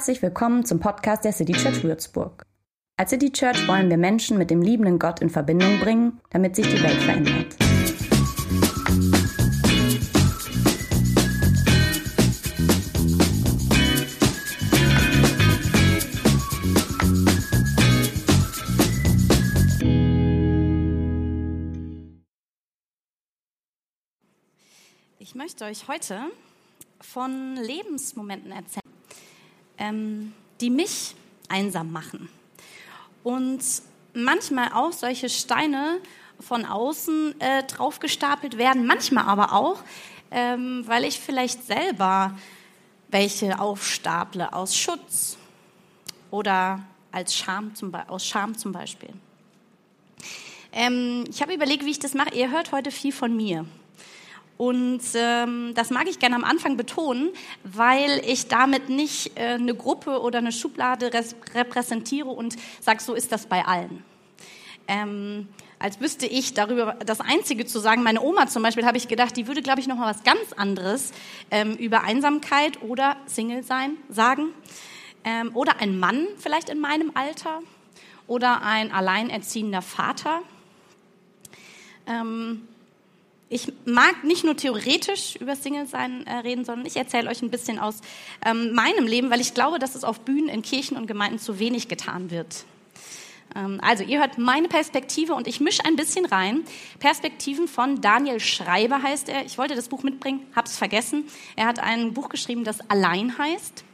Herzlich willkommen zum Podcast der City Church Würzburg. Als City Church wollen wir Menschen mit dem liebenden Gott in Verbindung bringen, damit sich die Welt verändert. Ich möchte euch heute von Lebensmomenten erzählen, ähm, die mich einsam machen. Und manchmal auch solche Steine von außen äh, draufgestapelt werden, manchmal aber auch, ähm, weil ich vielleicht selber welche aufstaple aus Schutz oder als Scham zum aus Scham zum Beispiel. Ähm, ich habe überlegt, wie ich das mache. Ihr hört heute viel von mir. Und ähm, das mag ich gerne am Anfang betonen, weil ich damit nicht äh, eine Gruppe oder eine Schublade repräsentiere und sage, so ist das bei allen. Ähm, als wüsste ich darüber das Einzige zu sagen. Meine Oma zum Beispiel habe ich gedacht, die würde, glaube ich, noch mal was ganz anderes ähm, über Einsamkeit oder Single sein sagen. Ähm, oder ein Mann vielleicht in meinem Alter oder ein alleinerziehender Vater. Ähm, ich mag nicht nur theoretisch über Single-Sein äh, reden, sondern ich erzähle euch ein bisschen aus ähm, meinem Leben, weil ich glaube, dass es auf Bühnen in Kirchen und Gemeinden zu wenig getan wird. Ähm, also, ihr hört meine Perspektive und ich mische ein bisschen rein. Perspektiven von Daniel Schreiber heißt er. Ich wollte das Buch mitbringen, hab's vergessen. Er hat ein Buch geschrieben, das Allein heißt.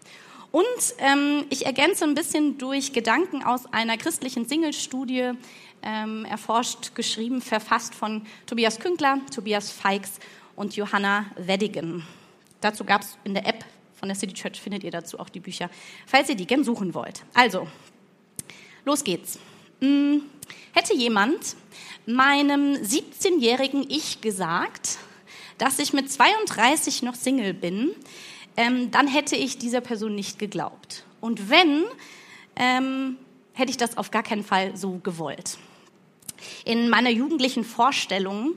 Und ähm, ich ergänze ein bisschen durch Gedanken aus einer christlichen Single-Studie, ähm, erforscht, geschrieben, verfasst von Tobias Künkler, Tobias Feix und Johanna Weddigen. Dazu gab es in der App von der City Church, findet ihr dazu auch die Bücher, falls ihr die gern suchen wollt. Also, los geht's. Hm, hätte jemand meinem 17-jährigen Ich gesagt, dass ich mit 32 noch Single bin, ähm, dann hätte ich dieser Person nicht geglaubt. Und wenn, ähm, hätte ich das auf gar keinen Fall so gewollt. In meiner jugendlichen Vorstellung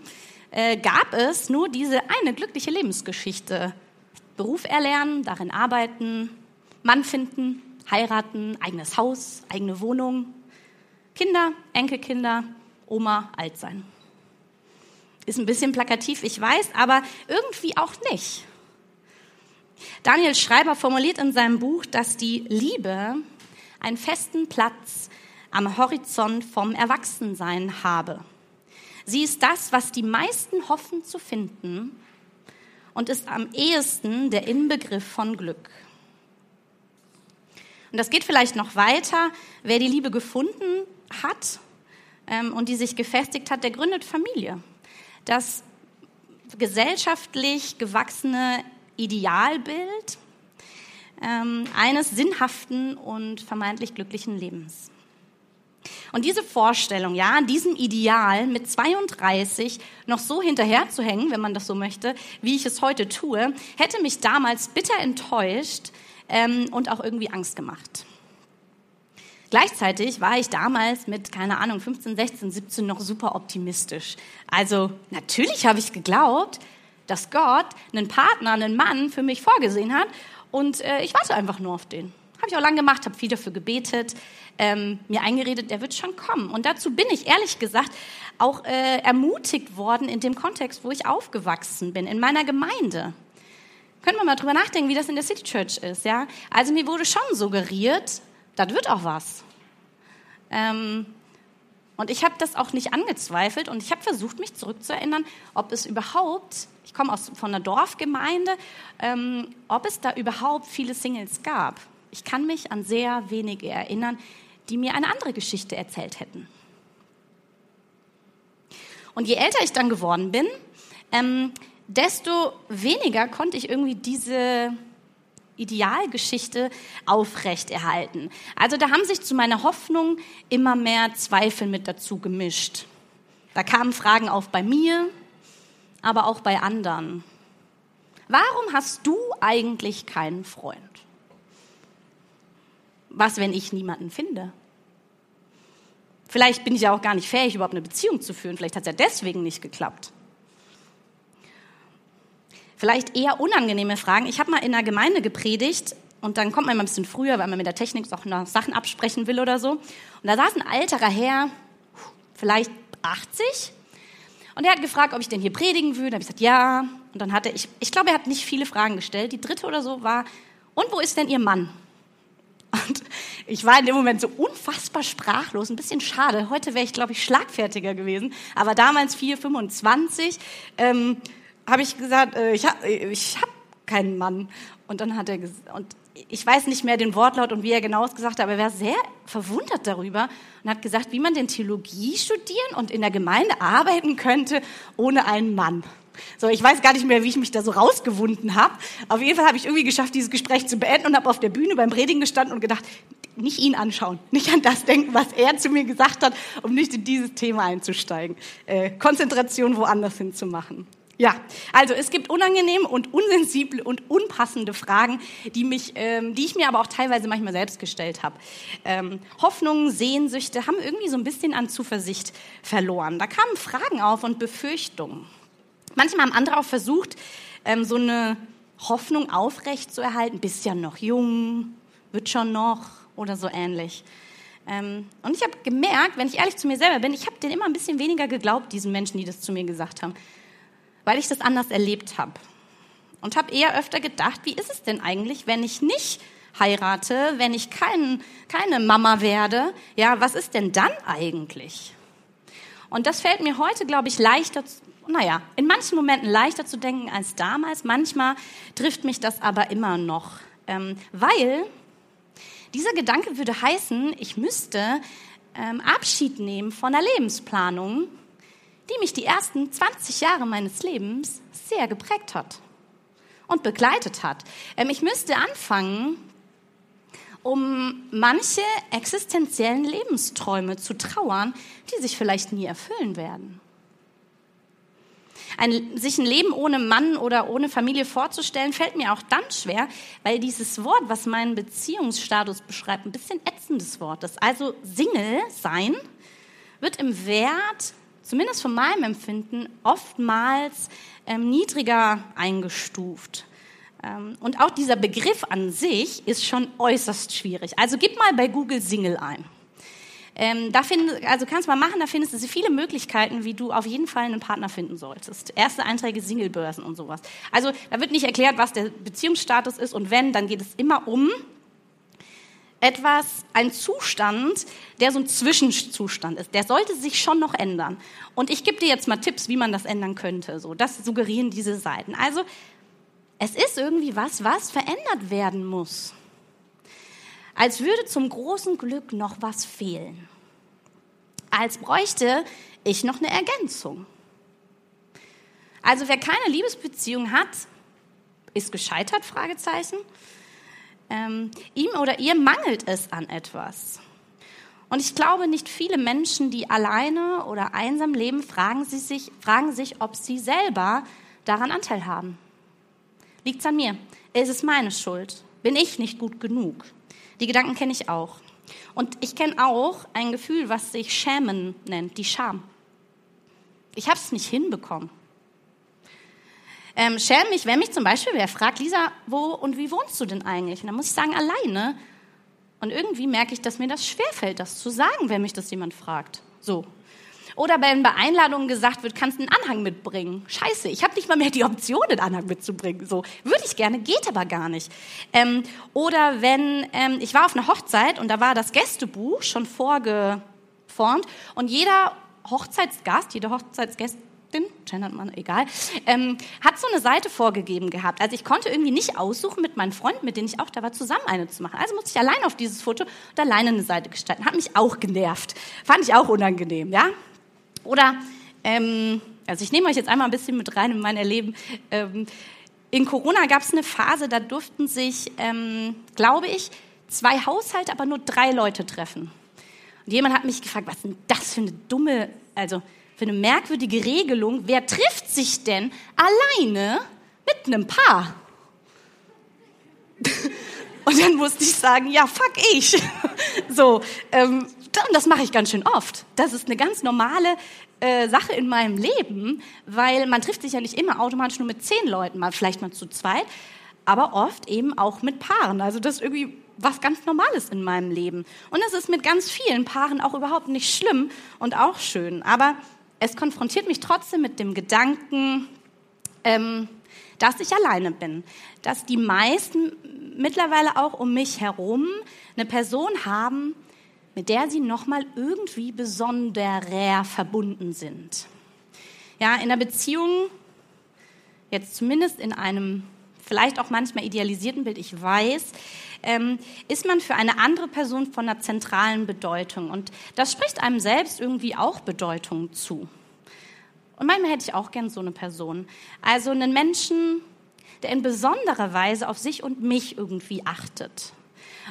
äh, gab es nur diese eine glückliche Lebensgeschichte. Beruf erlernen, darin arbeiten, Mann finden, heiraten, eigenes Haus, eigene Wohnung, Kinder, Enkelkinder, Oma, alt sein. Ist ein bisschen plakativ, ich weiß, aber irgendwie auch nicht. Daniel Schreiber formuliert in seinem Buch, dass die Liebe einen festen Platz am Horizont vom Erwachsensein habe. Sie ist das, was die meisten hoffen zu finden und ist am ehesten der Inbegriff von Glück. Und das geht vielleicht noch weiter. Wer die Liebe gefunden hat ähm, und die sich gefestigt hat, der gründet Familie. Das gesellschaftlich gewachsene Idealbild ähm, eines sinnhaften und vermeintlich glücklichen Lebens. Und diese Vorstellung, ja, an diesem Ideal mit 32 noch so hinterher zu hängen, wenn man das so möchte, wie ich es heute tue, hätte mich damals bitter enttäuscht ähm, und auch irgendwie Angst gemacht. Gleichzeitig war ich damals mit, keine Ahnung, 15, 16, 17 noch super optimistisch. Also natürlich habe ich geglaubt, dass Gott einen Partner, einen Mann für mich vorgesehen hat und äh, ich warte einfach nur auf den. Habe ich auch lange gemacht, habe viel dafür gebetet, ähm, mir eingeredet, der wird schon kommen. Und dazu bin ich ehrlich gesagt auch äh, ermutigt worden in dem Kontext, wo ich aufgewachsen bin, in meiner Gemeinde. Können wir mal drüber nachdenken, wie das in der City Church ist, ja? Also mir wurde schon suggeriert, das wird auch was. Ähm, und ich habe das auch nicht angezweifelt und ich habe versucht, mich zurückzuerinnern, ob es überhaupt, ich komme von einer Dorfgemeinde, ähm, ob es da überhaupt viele Singles gab ich kann mich an sehr wenige erinnern, die mir eine andere Geschichte erzählt hätten. Und je älter ich dann geworden bin, ähm, desto weniger konnte ich irgendwie diese Idealgeschichte aufrechterhalten. Also da haben sich zu meiner Hoffnung immer mehr Zweifel mit dazu gemischt. Da kamen Fragen auf bei mir, aber auch bei anderen. Warum hast du eigentlich keinen Freund? was, wenn ich niemanden finde? Vielleicht bin ich ja auch gar nicht fähig, überhaupt eine Beziehung zu führen. Vielleicht hat es ja deswegen nicht geklappt. Vielleicht eher unangenehme Fragen. Ich habe mal in einer Gemeinde gepredigt Und dann kommt man immer ein bisschen früher, weil man mit der Technik auch noch Sachen absprechen will oder so. Und da saß ein alterer Herr, vielleicht 80. Und er hat gefragt, ob ich denn hier predigen würde. Da habe ich gesagt, ja. Und dann hat er, ich, ich glaube, er hat nicht viele Fragen gestellt. Die dritte oder so war, und wo ist denn Ihr Mann? Und ich war in dem Moment so unfassbar sprachlos, ein bisschen schade. Heute wäre ich, glaube ich, schlagfertiger gewesen. Aber damals 4, 25, ähm, habe ich gesagt, äh, ich habe hab keinen Mann. Und dann hat er und ich weiß nicht mehr den Wortlaut und wie er genau es gesagt hat, aber er war sehr verwundert darüber und hat gesagt, wie man denn Theologie studieren und in der Gemeinde arbeiten könnte ohne einen Mann. So, ich weiß gar nicht mehr, wie ich mich da so rausgewunden habe. Auf jeden Fall habe ich irgendwie geschafft, dieses Gespräch zu beenden und habe auf der Bühne beim Predigen gestanden und gedacht, nicht ihn anschauen, nicht an das denken, was er zu mir gesagt hat, um nicht in dieses Thema einzusteigen. Äh, Konzentration woanders hinzumachen. Ja, also es gibt unangenehme und unsensible und unpassende Fragen, die mich, ähm, die ich mir aber auch teilweise manchmal selbst gestellt habe. Ähm, Hoffnungen, Sehnsüchte haben irgendwie so ein bisschen an Zuversicht verloren. Da kamen Fragen auf und Befürchtungen. Manchmal haben andere auch versucht, ähm, so eine Hoffnung aufrecht zu erhalten. Bist ja noch jung, wird schon noch oder so ähnlich. Ähm, und ich habe gemerkt, wenn ich ehrlich zu mir selber bin, ich habe denen immer ein bisschen weniger geglaubt, diesen Menschen, die das zu mir gesagt haben weil ich das anders erlebt habe. Und habe eher öfter gedacht, wie ist es denn eigentlich, wenn ich nicht heirate, wenn ich kein, keine Mama werde? Ja, was ist denn dann eigentlich? Und das fällt mir heute, glaube ich, leichter, naja, in manchen Momenten leichter zu denken als damals. Manchmal trifft mich das aber immer noch, ähm, weil dieser Gedanke würde heißen, ich müsste ähm, Abschied nehmen von der Lebensplanung die mich die ersten 20 Jahre meines Lebens sehr geprägt hat und begleitet hat. Ähm, ich müsste anfangen, um manche existenziellen Lebensträume zu trauern, die sich vielleicht nie erfüllen werden. Ein, sich ein Leben ohne Mann oder ohne Familie vorzustellen, fällt mir auch dann schwer, weil dieses Wort, was meinen Beziehungsstatus beschreibt, ein bisschen ätzendes Wort ist. Also Single sein wird im Wert zumindest von meinem Empfinden, oftmals ähm, niedriger eingestuft. Ähm, und auch dieser Begriff an sich ist schon äußerst schwierig. Also gib mal bei Google Single ein. Ähm, da find, also kannst du mal machen, da findest du viele Möglichkeiten, wie du auf jeden Fall einen Partner finden solltest. Erste Einträge, Singlebörsen und sowas. Also da wird nicht erklärt, was der Beziehungsstatus ist und wenn, dann geht es immer um etwas, ein Zustand, der so ein Zwischenzustand ist. Der sollte sich schon noch ändern. Und ich gebe dir jetzt mal Tipps, wie man das ändern könnte. So, das suggerieren diese Seiten. Also, es ist irgendwie was, was verändert werden muss. Als würde zum großen Glück noch was fehlen. Als bräuchte ich noch eine Ergänzung. Also, wer keine Liebesbeziehung hat, ist gescheitert? Fragezeichen. Ähm, ihm oder ihr mangelt es an etwas. Und ich glaube, nicht viele Menschen, die alleine oder einsam leben, fragen, sie sich, fragen sich, ob sie selber daran Anteil haben. Liegt es an mir? Ist es meine Schuld? Bin ich nicht gut genug? Die Gedanken kenne ich auch. Und ich kenne auch ein Gefühl, was sich Schämen nennt, die Scham. Ich habe es nicht hinbekommen. Ähm, schäme mich, wenn mich zum Beispiel wer fragt, Lisa, wo und wie wohnst du denn eigentlich? Und dann muss ich sagen, alleine. Und irgendwie merke ich, dass mir das schwerfällt, das zu sagen, wenn mich das jemand fragt. So. Oder wenn bei Einladungen gesagt wird, kannst du einen Anhang mitbringen. Scheiße, ich habe nicht mal mehr die Option, einen Anhang mitzubringen. So würde ich gerne, geht aber gar nicht. Ähm, oder wenn ähm, ich war auf einer Hochzeit und da war das Gästebuch schon vorgeformt und jeder Hochzeitsgast, jede Hochzeitsgästin gendert man, egal, ähm, hat so eine Seite vorgegeben gehabt. Also ich konnte irgendwie nicht aussuchen, mit meinen Freunden, mit denen ich auch da war, zusammen eine zu machen. Also musste ich allein auf dieses Foto und alleine eine Seite gestalten. Hat mich auch genervt. Fand ich auch unangenehm, ja? Oder, ähm, also ich nehme euch jetzt einmal ein bisschen mit rein in mein Erleben. Ähm, in Corona gab es eine Phase, da durften sich, ähm, glaube ich, zwei Haushalte, aber nur drei Leute treffen. Und jemand hat mich gefragt, was ist denn das für eine dumme, also für eine merkwürdige Regelung. Wer trifft sich denn alleine mit einem Paar? Und dann musste ich sagen, ja, fuck ich. So, ähm, das mache ich ganz schön oft. Das ist eine ganz normale äh, Sache in meinem Leben, weil man trifft sich ja nicht immer automatisch nur mit zehn Leuten, mal vielleicht mal zu zweit. aber oft eben auch mit Paaren. Also das ist irgendwie was ganz Normales in meinem Leben. Und es ist mit ganz vielen Paaren auch überhaupt nicht schlimm und auch schön. Aber es konfrontiert mich trotzdem mit dem Gedanken, ähm, dass ich alleine bin. Dass die meisten mittlerweile auch um mich herum eine Person haben, mit der sie nochmal irgendwie besonderer verbunden sind. Ja, in einer Beziehung, jetzt zumindest in einem vielleicht auch manchmal idealisierten Bild, ich weiß, ähm, ist man für eine andere Person von einer zentralen Bedeutung. Und das spricht einem selbst irgendwie auch Bedeutung zu. Und manchmal hätte ich auch gern so eine Person. Also einen Menschen, der in besonderer Weise auf sich und mich irgendwie achtet.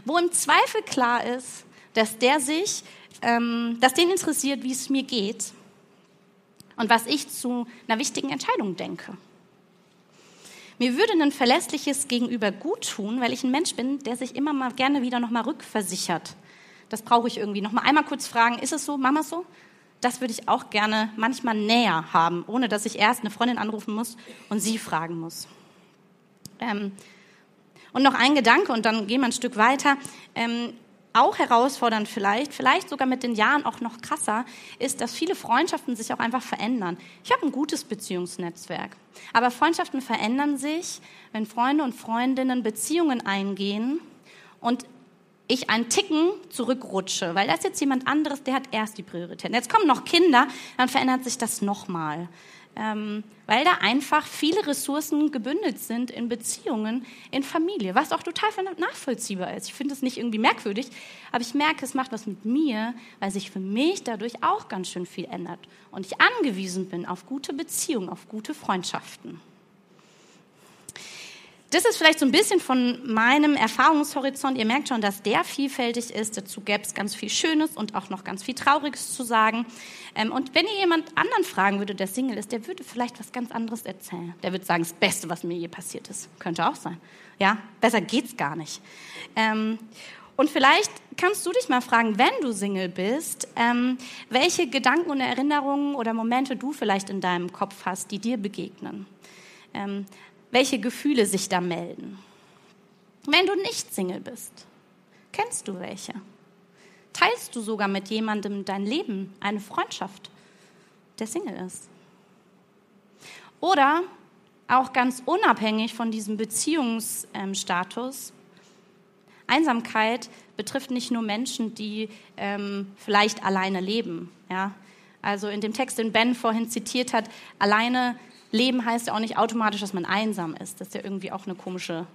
Wo im Zweifel klar ist, dass der sich, ähm, dass den interessiert, wie es mir geht und was ich zu einer wichtigen Entscheidung denke. Mir würde ein verlässliches Gegenüber gut tun, weil ich ein Mensch bin, der sich immer mal gerne wieder nochmal rückversichert. Das brauche ich irgendwie. Nochmal einmal kurz fragen, ist es so, Mama so? Das würde ich auch gerne manchmal näher haben, ohne dass ich erst eine Freundin anrufen muss und sie fragen muss. Ähm, und noch ein Gedanke und dann gehen wir ein Stück weiter. Ähm, auch herausfordernd vielleicht, vielleicht sogar mit den Jahren auch noch krasser, ist, dass viele Freundschaften sich auch einfach verändern. Ich habe ein gutes Beziehungsnetzwerk, aber Freundschaften verändern sich, wenn Freunde und Freundinnen Beziehungen eingehen und ich einen Ticken zurückrutsche, weil da ist jetzt jemand anderes, der hat erst die Priorität. Jetzt kommen noch Kinder, dann verändert sich das nochmal ähm, weil da einfach viele Ressourcen gebündelt sind in Beziehungen, in Familie, was auch total nachvollziehbar ist. Ich finde es nicht irgendwie merkwürdig, aber ich merke, es macht was mit mir, weil sich für mich dadurch auch ganz schön viel ändert und ich angewiesen bin auf gute Beziehungen, auf gute Freundschaften das ist vielleicht so ein bisschen von meinem Erfahrungshorizont. Ihr merkt schon, dass der vielfältig ist. Dazu gäbe es ganz viel Schönes und auch noch ganz viel Trauriges zu sagen. Ähm, und wenn ihr jemand anderen fragen würde, der Single ist, der würde vielleicht was ganz anderes erzählen. Der würde sagen, das Beste, was mir je passiert ist. Könnte auch sein. Ja, besser geht's gar nicht. Ähm, und vielleicht kannst du dich mal fragen, wenn du Single bist, ähm, welche Gedanken und Erinnerungen oder Momente du vielleicht in deinem Kopf hast, die dir begegnen welche Gefühle sich da melden. Wenn du nicht Single bist, kennst du welche? Teilst du sogar mit jemandem dein Leben, eine Freundschaft, der Single ist? Oder auch ganz unabhängig von diesem Beziehungsstatus, Einsamkeit betrifft nicht nur Menschen, die ähm, vielleicht alleine leben. Ja? Also in dem Text, den Ben vorhin zitiert hat, alleine Leben heißt ja auch nicht automatisch, dass man einsam ist. Das ist ja irgendwie auch eine komische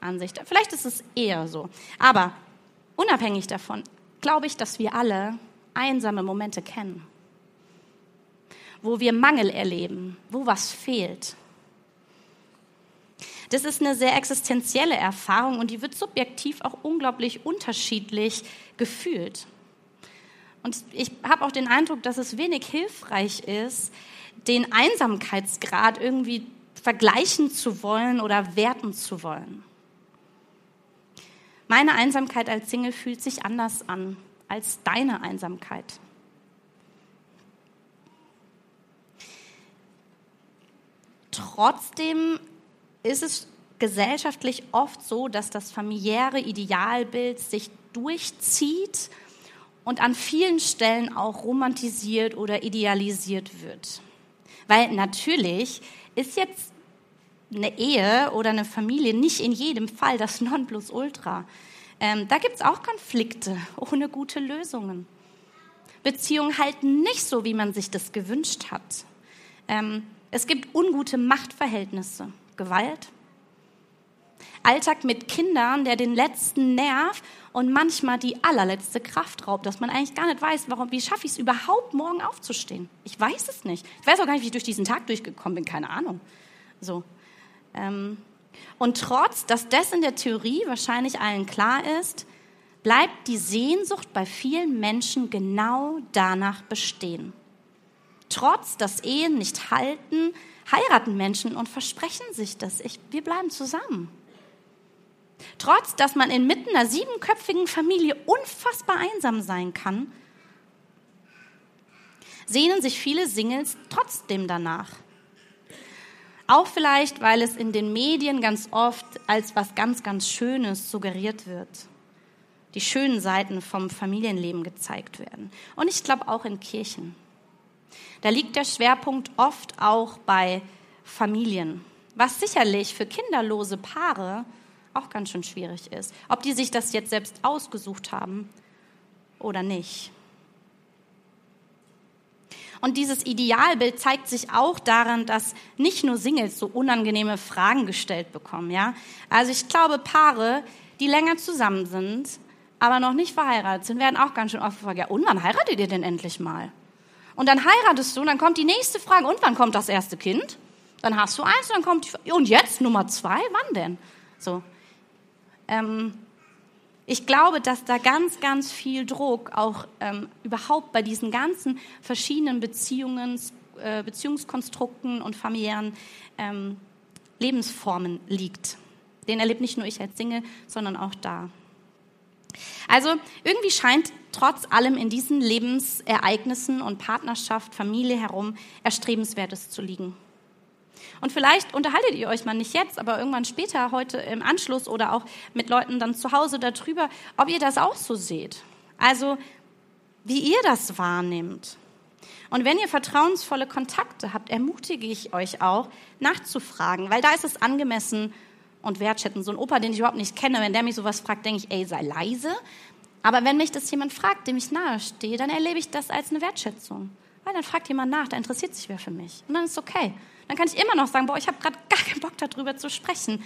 Ansicht. Vielleicht ist es eher so. Aber unabhängig davon glaube ich, dass wir alle einsame Momente kennen, wo wir Mangel erleben, wo was fehlt. Das ist eine sehr existenzielle Erfahrung und die wird subjektiv auch unglaublich unterschiedlich gefühlt. Und ich habe auch den Eindruck, dass es wenig hilfreich ist, den Einsamkeitsgrad irgendwie vergleichen zu wollen oder werten zu wollen. Meine Einsamkeit als Single fühlt sich anders an als deine Einsamkeit. Trotzdem ist es gesellschaftlich oft so, dass das familiäre Idealbild sich durchzieht und an vielen Stellen auch romantisiert oder idealisiert wird. Weil natürlich ist jetzt eine Ehe oder eine Familie nicht in jedem Fall das Nonplusultra. Ähm, da gibt es auch Konflikte ohne gute Lösungen. Beziehungen halten nicht so, wie man sich das gewünscht hat. Ähm, es gibt ungute Machtverhältnisse, Gewalt, Alltag mit Kindern, der den letzten Nerv und manchmal die allerletzte Kraft raubt, dass man eigentlich gar nicht weiß, warum, wie schaffe ich es überhaupt, morgen aufzustehen? Ich weiß es nicht. Ich weiß auch gar nicht, wie ich durch diesen Tag durchgekommen bin, keine Ahnung. So. Ähm, und trotz, dass das in der Theorie wahrscheinlich allen klar ist, bleibt die Sehnsucht bei vielen Menschen genau danach bestehen. Trotz, dass Ehen nicht halten, heiraten Menschen und versprechen sich das. Ich, wir bleiben zusammen. Trotz, dass man inmitten einer siebenköpfigen Familie unfassbar einsam sein kann, sehnen sich viele Singles trotzdem danach. Auch vielleicht, weil es in den Medien ganz oft als was ganz, ganz Schönes suggeriert wird. Die schönen Seiten vom Familienleben gezeigt werden. Und ich glaube auch in Kirchen. Da liegt der Schwerpunkt oft auch bei Familien, was sicherlich für kinderlose Paare auch ganz schön schwierig ist. Ob die sich das jetzt selbst ausgesucht haben oder nicht. Und dieses Idealbild zeigt sich auch daran, dass nicht nur Singles so unangenehme Fragen gestellt bekommen, ja. Also ich glaube, Paare, die länger zusammen sind, aber noch nicht verheiratet sind, werden auch ganz schön oft gefragt, ja, und wann heiratet ihr denn endlich mal? Und dann heiratest du und dann kommt die nächste Frage, und wann kommt das erste Kind? Dann hast du eins, dann kommt die, und jetzt Nummer zwei, wann denn? So. Ähm, ich glaube, dass da ganz, ganz viel Druck auch ähm, überhaupt bei diesen ganzen verschiedenen Beziehungen, äh, Beziehungskonstrukten und familiären ähm, Lebensformen liegt. Den erlebt nicht nur ich als Single, sondern auch da. Also irgendwie scheint trotz allem in diesen Lebensereignissen und Partnerschaft, Familie herum erstrebenswertes zu liegen. Und vielleicht unterhaltet ihr euch mal nicht jetzt, aber irgendwann später, heute im Anschluss oder auch mit Leuten dann zu Hause darüber, ob ihr das auch so seht. Also, wie ihr das wahrnehmt. Und wenn ihr vertrauensvolle Kontakte habt, ermutige ich euch auch, nachzufragen, weil da ist es angemessen und wertschätzend. So ein Opa, den ich überhaupt nicht kenne, wenn der mich sowas fragt, denke ich, ey, sei leise. Aber wenn mich das jemand fragt, dem ich nahestehe, dann erlebe ich das als eine Wertschätzung. Weil dann fragt jemand nach, da interessiert sich wer für mich. Und dann ist es okay. Dann kann ich immer noch sagen, boah, ich habe gerade gar keinen Bock darüber zu sprechen.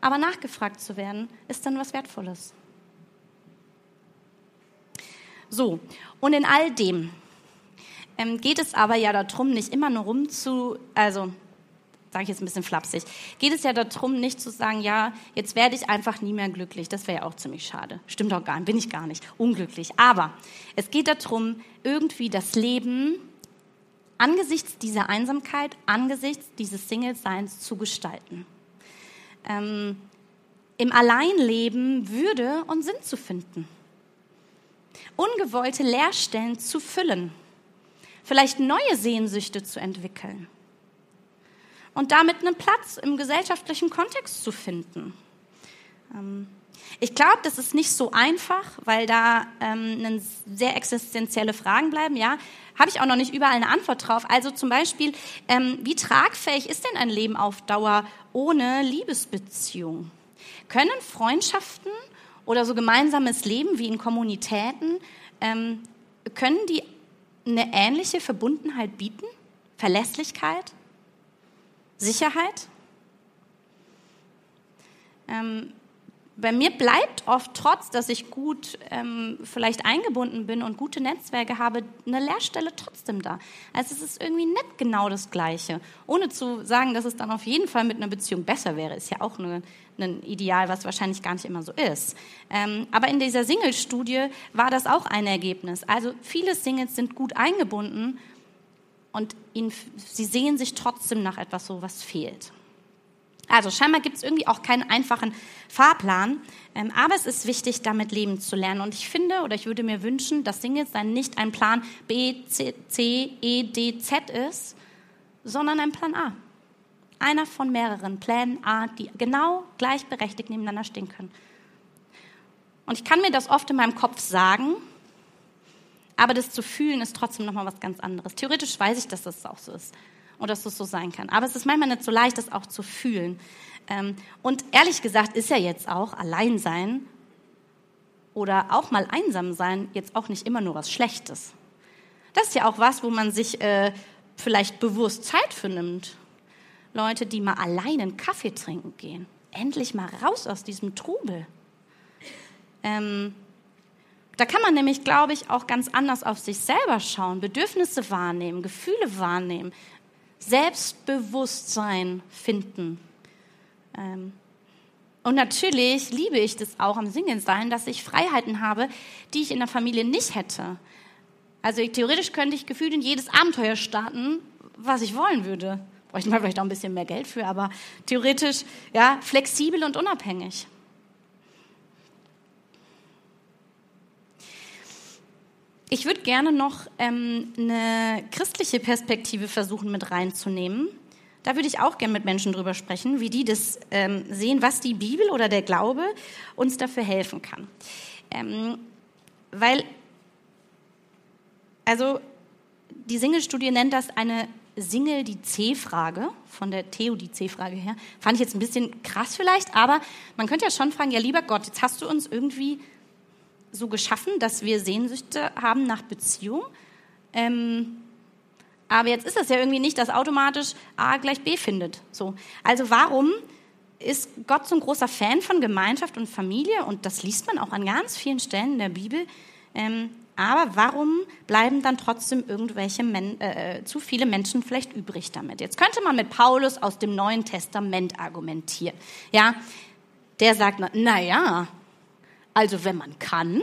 Aber nachgefragt zu werden, ist dann was Wertvolles. So, und in all dem ähm, geht es aber ja darum, nicht immer nur rum zu, also sage ich jetzt ein bisschen flapsig, geht es ja darum, nicht zu sagen, ja, jetzt werde ich einfach nie mehr glücklich. Das wäre ja auch ziemlich schade. Stimmt auch gar nicht, bin ich gar nicht. Unglücklich. Aber es geht darum, irgendwie das Leben angesichts dieser Einsamkeit, angesichts dieses Single-Seins zu gestalten. Ähm, Im Alleinleben Würde und Sinn zu finden. Ungewollte Leerstellen zu füllen. Vielleicht neue Sehnsüchte zu entwickeln. Und damit einen Platz im gesellschaftlichen Kontext zu finden. Ähm, ich glaube, das ist nicht so einfach, weil da ähm, sehr existenzielle Fragen bleiben. Ja, habe ich auch noch nicht überall eine Antwort drauf. Also zum Beispiel, ähm, wie tragfähig ist denn ein Leben auf Dauer ohne Liebesbeziehung? Können Freundschaften oder so gemeinsames Leben wie in Kommunitäten, ähm, können die eine ähnliche Verbundenheit bieten? Verlässlichkeit? Sicherheit? Ähm, bei mir bleibt oft, trotz dass ich gut ähm, vielleicht eingebunden bin und gute Netzwerke habe, eine Leerstelle trotzdem da. Also es ist irgendwie nicht genau das Gleiche. Ohne zu sagen, dass es dann auf jeden Fall mit einer Beziehung besser wäre, ist ja auch eine, ein Ideal, was wahrscheinlich gar nicht immer so ist. Ähm, aber in dieser Single-Studie war das auch ein Ergebnis. Also viele Singles sind gut eingebunden und ihnen, sie sehen sich trotzdem nach etwas so, was fehlt. Also scheinbar gibt es irgendwie auch keinen einfachen Fahrplan, ähm, aber es ist wichtig, damit leben zu lernen. Und ich finde oder ich würde mir wünschen, dass Singles dann nicht ein Plan B, C, C, E, D, Z ist, sondern ein Plan A. Einer von mehreren Plänen A, die genau gleichberechtigt nebeneinander stehen können. Und ich kann mir das oft in meinem Kopf sagen, aber das zu fühlen ist trotzdem nochmal was ganz anderes. Theoretisch weiß ich, dass das auch so ist und dass das so sein kann. Aber es ist manchmal nicht so leicht, das auch zu fühlen. Ähm, und ehrlich gesagt ist ja jetzt auch Alleinsein oder auch mal einsam sein jetzt auch nicht immer nur was Schlechtes. Das ist ja auch was, wo man sich äh, vielleicht bewusst Zeit für nimmt. Leute, die mal allein einen Kaffee trinken gehen. Endlich mal raus aus diesem Trubel. Ähm, da kann man nämlich, glaube ich, auch ganz anders auf sich selber schauen, Bedürfnisse wahrnehmen, Gefühle wahrnehmen, Selbstbewusstsein finden. Ähm, und natürlich liebe ich das auch am Singen sein, dass ich Freiheiten habe, die ich in der Familie nicht hätte. Also theoretisch könnte ich gefühlt in jedes Abenteuer starten, was ich wollen würde. Bräuchte man vielleicht auch ein bisschen mehr Geld für, aber theoretisch ja flexibel und unabhängig. Ich würde gerne noch ähm, eine christliche Perspektive versuchen mit reinzunehmen, da würde ich auch gerne mit Menschen drüber sprechen, wie die das ähm, sehen, was die Bibel oder der Glaube uns dafür helfen kann. Ähm, weil, also die Single-Studie nennt das eine Single die C-Frage, von der Theo die C-Frage her. Fand ich jetzt ein bisschen krass vielleicht, aber man könnte ja schon fragen, ja lieber Gott, jetzt hast du uns irgendwie so geschaffen, dass wir Sehnsüchte haben nach Beziehung. Ähm, aber jetzt ist das ja irgendwie nicht, dass automatisch A gleich B findet. So. Also warum ist Gott so ein großer Fan von Gemeinschaft und Familie? Und das liest man auch an ganz vielen Stellen in der Bibel. Ähm, aber warum bleiben dann trotzdem irgendwelche Men äh, zu viele Menschen vielleicht übrig damit? Jetzt könnte man mit Paulus aus dem Neuen Testament argumentieren. Ja, der sagt, na ja, also wenn man kann,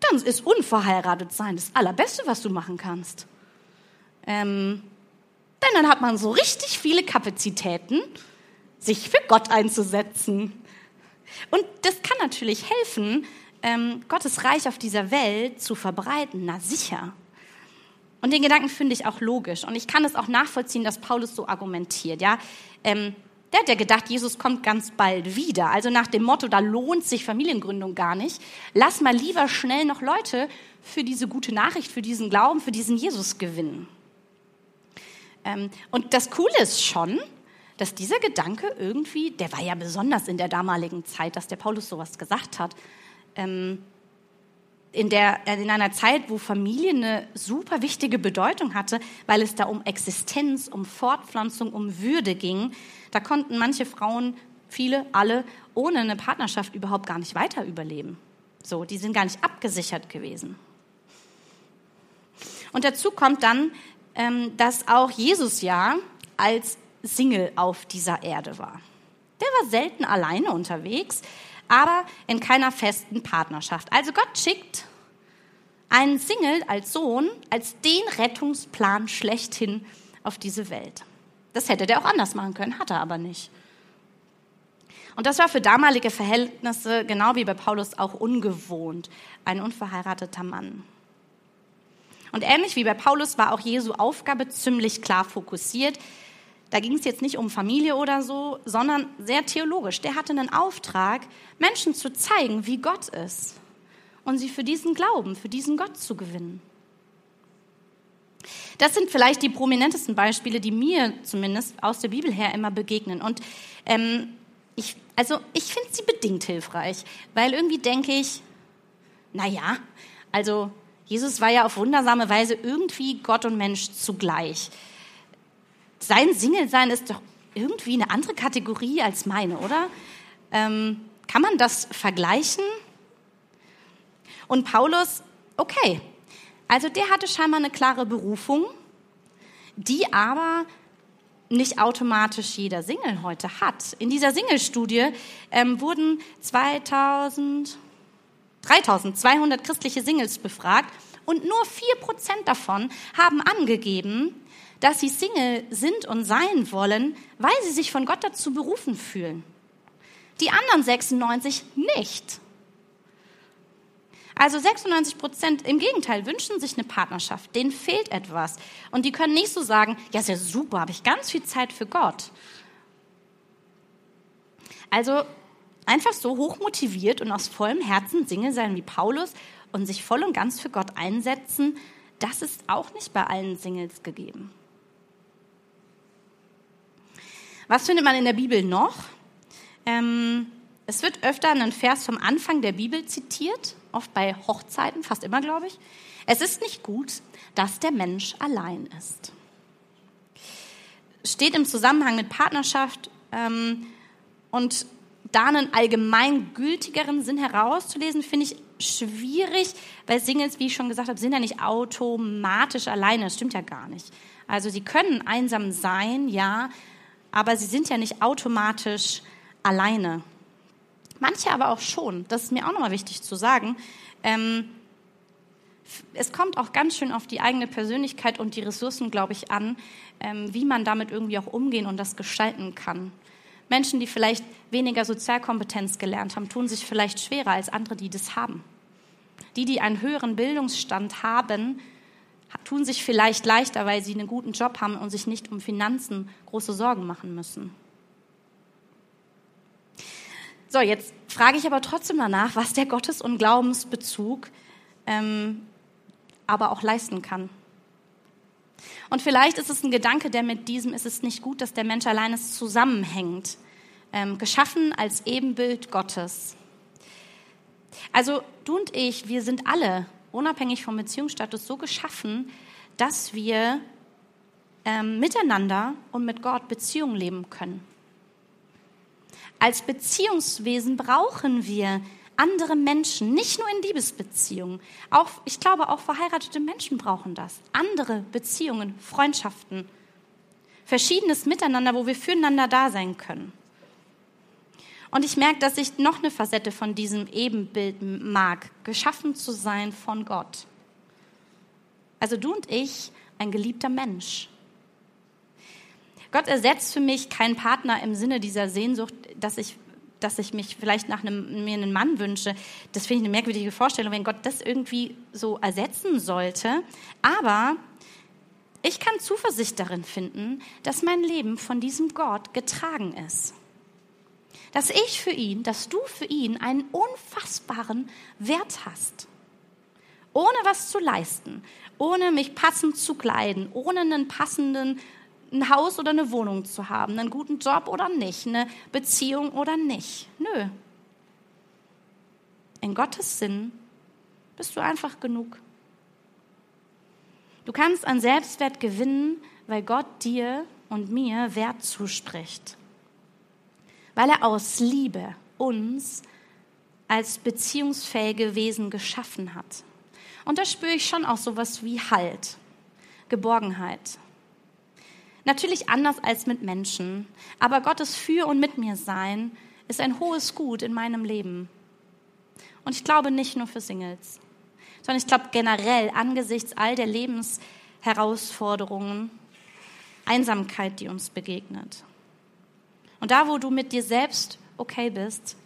dann ist unverheiratet sein das Allerbeste, was du machen kannst. Ähm, denn dann hat man so richtig viele Kapazitäten, sich für Gott einzusetzen. Und das kann natürlich helfen, ähm, Gottes Reich auf dieser Welt zu verbreiten. Na sicher. Und den Gedanken finde ich auch logisch. Und ich kann es auch nachvollziehen, dass Paulus so argumentiert. Ja, ähm, der hat ja gedacht, Jesus kommt ganz bald wieder. Also nach dem Motto, da lohnt sich Familiengründung gar nicht. Lass mal lieber schnell noch Leute für diese gute Nachricht, für diesen Glauben, für diesen Jesus gewinnen. Ähm, und das Coole ist schon, dass dieser Gedanke irgendwie, der war ja besonders in der damaligen Zeit, dass der Paulus sowas gesagt hat, ähm, in, der, in einer Zeit, wo Familie eine super wichtige Bedeutung hatte, weil es da um Existenz, um Fortpflanzung, um Würde ging, da konnten manche Frauen, viele, alle, ohne eine Partnerschaft überhaupt gar nicht weiter überleben. So, die sind gar nicht abgesichert gewesen. Und dazu kommt dann, ähm, dass auch Jesus ja als Single auf dieser Erde war. Der war selten alleine unterwegs, aber in keiner festen Partnerschaft. Also Gott schickt einen Single als Sohn, als den Rettungsplan schlechthin auf diese Welt. Das hätte der auch anders machen können, hat er aber nicht. Und das war für damalige Verhältnisse, genau wie bei Paulus, auch ungewohnt, ein unverheirateter Mann. Und ähnlich wie bei Paulus war auch Jesu Aufgabe ziemlich klar fokussiert. Da ging es jetzt nicht um Familie oder so, sondern sehr theologisch. Der hatte einen Auftrag, Menschen zu zeigen, wie Gott ist und sie für diesen Glauben, für diesen Gott zu gewinnen. Das sind vielleicht die prominentesten Beispiele, die mir zumindest aus der Bibel her immer begegnen. Und ähm, ich, also ich finde sie bedingt hilfreich, weil irgendwie denke ich, na ja, also Jesus war ja auf wundersame Weise irgendwie Gott und Mensch zugleich. Sein Single-Sein ist doch irgendwie eine andere Kategorie als meine, oder? Ähm, kann man das vergleichen? Und Paulus, okay, also der hatte scheinbar eine klare Berufung, die aber nicht automatisch jeder Single heute hat. In dieser Single-Studie ähm, wurden 2000, 3200 christliche Singles befragt und nur 4% davon haben angegeben, dass sie Single sind und sein wollen, weil sie sich von Gott dazu berufen fühlen. Die anderen 96 nicht. Also 96 Prozent im Gegenteil wünschen sich eine Partnerschaft, denen fehlt etwas. Und die können nicht so sagen, ja, ist ja super, habe ich ganz viel Zeit für Gott. Also einfach so hochmotiviert und aus vollem Herzen Single sein wie Paulus und sich voll und ganz für Gott einsetzen, das ist auch nicht bei allen Singles gegeben. Was findet man in der Bibel noch? Ähm, es wird öfter ein Vers vom Anfang der Bibel zitiert, oft bei Hochzeiten, fast immer, glaube ich. Es ist nicht gut, dass der Mensch allein ist. Steht im Zusammenhang mit Partnerschaft ähm, und da einen allgemeingültigeren Sinn herauszulesen, finde ich schwierig, weil Singles, wie ich schon gesagt habe, sind ja nicht automatisch alleine. Das stimmt ja gar nicht. Also sie können einsam sein, ja, aber sie sind ja nicht automatisch alleine. Manche aber auch schon. Das ist mir auch nochmal wichtig zu sagen. Ähm, es kommt auch ganz schön auf die eigene Persönlichkeit und die Ressourcen, glaube ich, an, ähm, wie man damit irgendwie auch umgehen und das gestalten kann. Menschen, die vielleicht weniger Sozialkompetenz gelernt haben, tun sich vielleicht schwerer als andere, die das haben. Die, die einen höheren Bildungsstand haben, tun sich vielleicht leichter, weil sie einen guten Job haben und sich nicht um Finanzen große Sorgen machen müssen. So, jetzt frage ich aber trotzdem danach, was der Gottes- und Glaubensbezug ähm, aber auch leisten kann. Und vielleicht ist es ein Gedanke, der mit diesem ist es nicht gut, dass der Mensch alleine zusammenhängt. Ähm, geschaffen als Ebenbild Gottes. Also du und ich, wir sind alle, unabhängig vom Beziehungsstatus, so geschaffen, dass wir ähm, miteinander und mit Gott Beziehungen leben können. Als Beziehungswesen brauchen wir andere Menschen, nicht nur in Liebesbeziehungen. Auch, ich glaube, auch verheiratete Menschen brauchen das. Andere Beziehungen, Freundschaften, verschiedenes Miteinander, wo wir füreinander da sein können. Und ich merke, dass ich noch eine Facette von diesem Ebenbild mag, geschaffen zu sein von Gott. Also du und ich, ein geliebter Mensch. Gott ersetzt für mich keinen Partner im Sinne dieser Sehnsucht, dass ich, dass ich mich vielleicht nach einem, mir einen Mann wünsche. Das finde ich eine merkwürdige Vorstellung, wenn Gott das irgendwie so ersetzen sollte. Aber ich kann Zuversicht darin finden, dass mein Leben von diesem Gott getragen ist. Dass ich für ihn, dass du für ihn einen unfassbaren Wert hast. Ohne was zu leisten, ohne mich passend zu kleiden, ohne einen passenden ein Haus oder eine Wohnung zu haben, einen guten Job oder nicht, eine Beziehung oder nicht. Nö. In Gottes Sinn bist du einfach genug. Du kannst an Selbstwert gewinnen, weil Gott dir und mir Wert zuspricht. Weil er aus Liebe uns als beziehungsfähige Wesen geschaffen hat. Und da spüre ich schon auch sowas wie Halt, Geborgenheit, Natürlich anders als mit Menschen, aber Gottes Für und mit mir sein ist ein hohes Gut in meinem Leben. Und ich glaube nicht nur für Singles, sondern ich glaube generell angesichts all der Lebensherausforderungen, Einsamkeit, die uns begegnet. Und da, wo du mit dir selbst okay bist,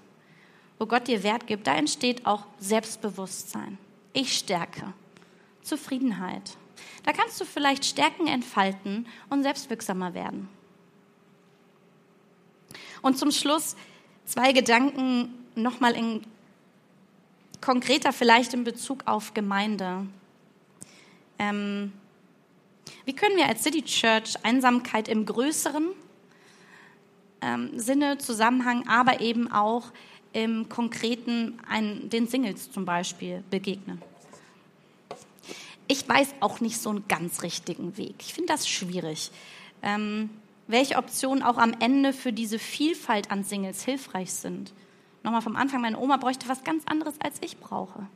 wo Gott dir Wert gibt, da entsteht auch Selbstbewusstsein. Ich stärke, Zufriedenheit, da kannst du vielleicht Stärken entfalten und selbstwirksamer werden. Und zum Schluss zwei Gedanken nochmal in konkreter vielleicht in Bezug auf Gemeinde. Ähm, wie können wir als City Church Einsamkeit im größeren ähm, Sinne, Zusammenhang, aber eben auch im konkreten, ein, den Singles zum Beispiel begegnen? ich weiß auch nicht so einen ganz richtigen Weg. Ich finde das schwierig. Ähm, welche Optionen auch am Ende für diese Vielfalt an Singles hilfreich sind. Nochmal vom Anfang, meine Oma bräuchte was ganz anderes, als ich brauche.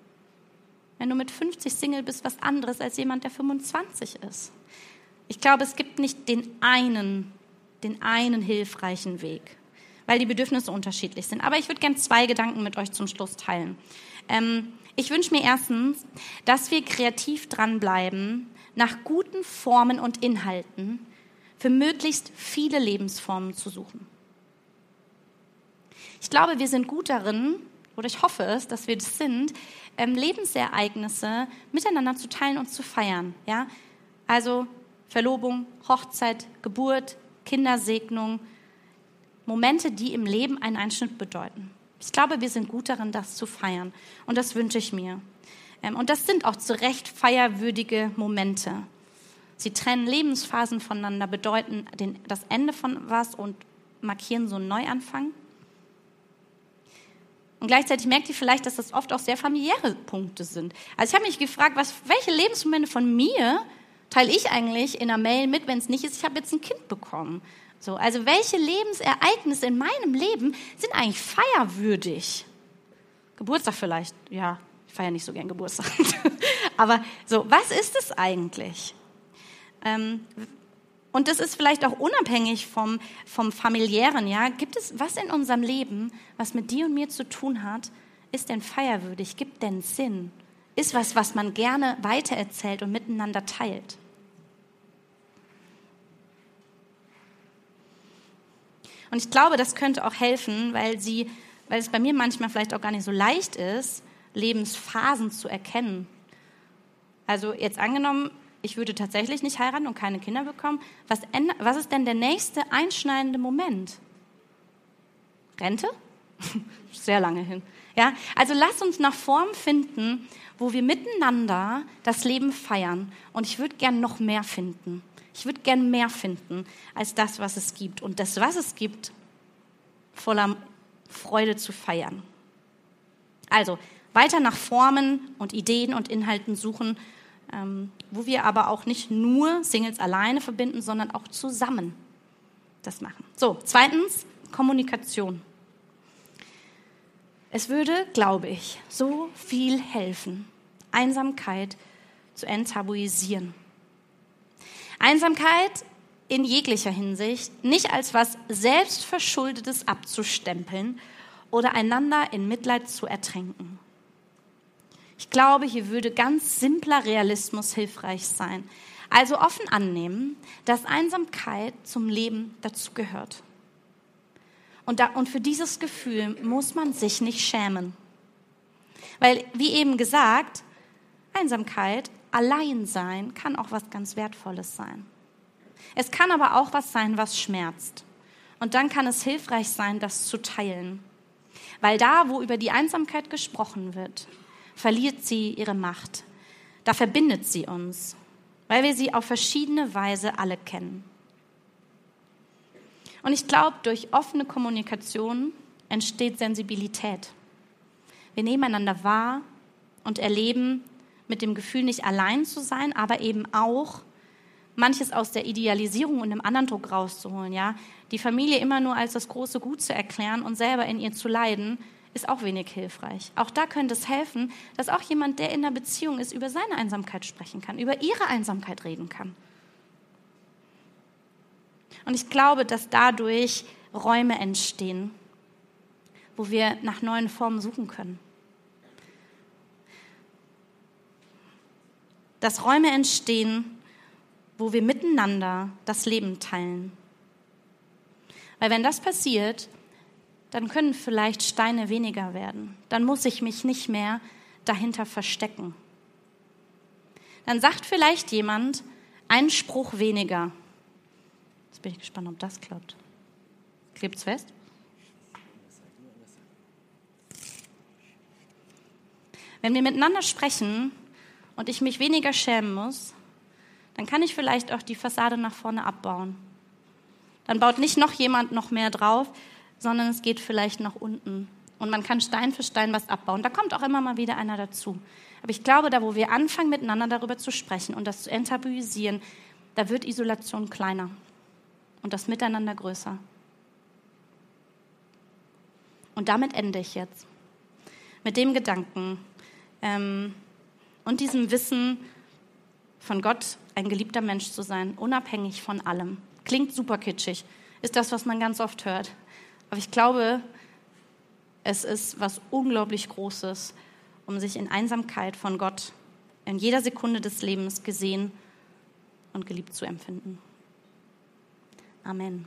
Wenn du mit 50 Single bist, was anderes als jemand, der 25 ist. Ich glaube, es gibt nicht den einen, den einen hilfreichen Weg, weil die Bedürfnisse unterschiedlich sind. Aber ich würde gerne zwei Gedanken mit euch zum Schluss teilen. Ähm, ich wünsche mir erstens, dass wir kreativ dranbleiben, nach guten Formen und Inhalten für möglichst viele Lebensformen zu suchen. Ich glaube, wir sind gut darin, oder ich hoffe es, dass wir das sind, ähm, Lebensereignisse miteinander zu teilen und zu feiern. Ja? Also Verlobung, Hochzeit, Geburt, Kindersegnung, Momente, die im Leben einen Einschnitt bedeuten. Ich glaube, wir sind gut darin, das zu feiern. Und das wünsche ich mir. Ähm, und das sind auch zu Recht feierwürdige Momente. Sie trennen Lebensphasen voneinander, bedeuten das Ende von was und markieren so einen Neuanfang. Und gleichzeitig merkt ihr vielleicht, dass das oft auch sehr familiäre Punkte sind. Also ich habe mich gefragt, was, welche Lebensmomente von mir teile ich eigentlich in einer Mail mit, wenn es nicht ist, ich habe jetzt ein Kind bekommen. So, also welche Lebensereignisse in meinem Leben sind eigentlich feierwürdig? Geburtstag vielleicht, ja, ich feiere nicht so gern Geburtstag. Aber so, was ist es eigentlich? Ähm, und das ist vielleicht auch unabhängig vom, vom familiären, ja. Gibt es was in unserem Leben, was mit dir und mir zu tun hat, ist denn feierwürdig, gibt denn Sinn? Ist was, was man gerne weitererzählt und miteinander teilt? Und ich glaube, das könnte auch helfen, weil sie, weil es bei mir manchmal vielleicht auch gar nicht so leicht ist, Lebensphasen zu erkennen. Also jetzt angenommen, ich würde tatsächlich nicht heiraten und keine Kinder bekommen, was, was ist denn der nächste einschneidende Moment? Rente? Sehr lange hin. Ja, also lass uns nach Form finden, wo wir miteinander das Leben feiern. Und ich würde gern noch mehr finden. Ich würde gern mehr finden als das, was es gibt. Und das, was es gibt, voller Freude zu feiern. Also weiter nach Formen und Ideen und Inhalten suchen, ähm, wo wir aber auch nicht nur Singles alleine verbinden, sondern auch zusammen das machen. So, zweitens, Kommunikation. Es würde, glaube ich, so viel helfen, Einsamkeit zu enttabuisieren. Einsamkeit in jeglicher Hinsicht nicht als was Selbstverschuldetes abzustempeln oder einander in Mitleid zu ertränken. Ich glaube, hier würde ganz simpler Realismus hilfreich sein. Also offen annehmen, dass Einsamkeit zum Leben dazugehört. Und, da, und für dieses Gefühl muss man sich nicht schämen. Weil, wie eben gesagt, Einsamkeit, Alleinsein kann auch was ganz Wertvolles sein. Es kann aber auch was sein, was schmerzt. Und dann kann es hilfreich sein, das zu teilen. Weil da, wo über die Einsamkeit gesprochen wird, verliert sie ihre Macht. Da verbindet sie uns, weil wir sie auf verschiedene Weise alle kennen. Und ich glaube, durch offene Kommunikation entsteht Sensibilität. Wir nehmen einander wahr und erleben mit dem Gefühl, nicht allein zu sein, aber eben auch manches aus der Idealisierung und dem anderen Druck rauszuholen. Ja? Die Familie immer nur als das große Gut zu erklären und selber in ihr zu leiden, ist auch wenig hilfreich. Auch da könnte es helfen, dass auch jemand, der in einer Beziehung ist, über seine Einsamkeit sprechen kann, über ihre Einsamkeit reden kann. Und ich glaube, dass dadurch Räume entstehen, wo wir nach neuen Formen suchen können. Dass Räume entstehen, wo wir miteinander das Leben teilen. Weil wenn das passiert, dann können vielleicht Steine weniger werden. Dann muss ich mich nicht mehr dahinter verstecken. Dann sagt vielleicht jemand einen Spruch weniger bin ich gespannt, ob das klappt. Klebt es fest? Wenn wir miteinander sprechen und ich mich weniger schämen muss, dann kann ich vielleicht auch die Fassade nach vorne abbauen. Dann baut nicht noch jemand noch mehr drauf, sondern es geht vielleicht nach unten. Und man kann Stein für Stein was abbauen. Da kommt auch immer mal wieder einer dazu. Aber ich glaube, da wo wir anfangen, miteinander darüber zu sprechen und das zu enttabuisieren, da wird Isolation kleiner und das Miteinander größer. Und damit ende ich jetzt. Mit dem Gedanken ähm, und diesem Wissen von Gott, ein geliebter Mensch zu sein, unabhängig von allem. Klingt super kitschig, ist das, was man ganz oft hört. Aber ich glaube, es ist was unglaublich Großes, um sich in Einsamkeit von Gott in jeder Sekunde des Lebens gesehen und geliebt zu empfinden. Amen.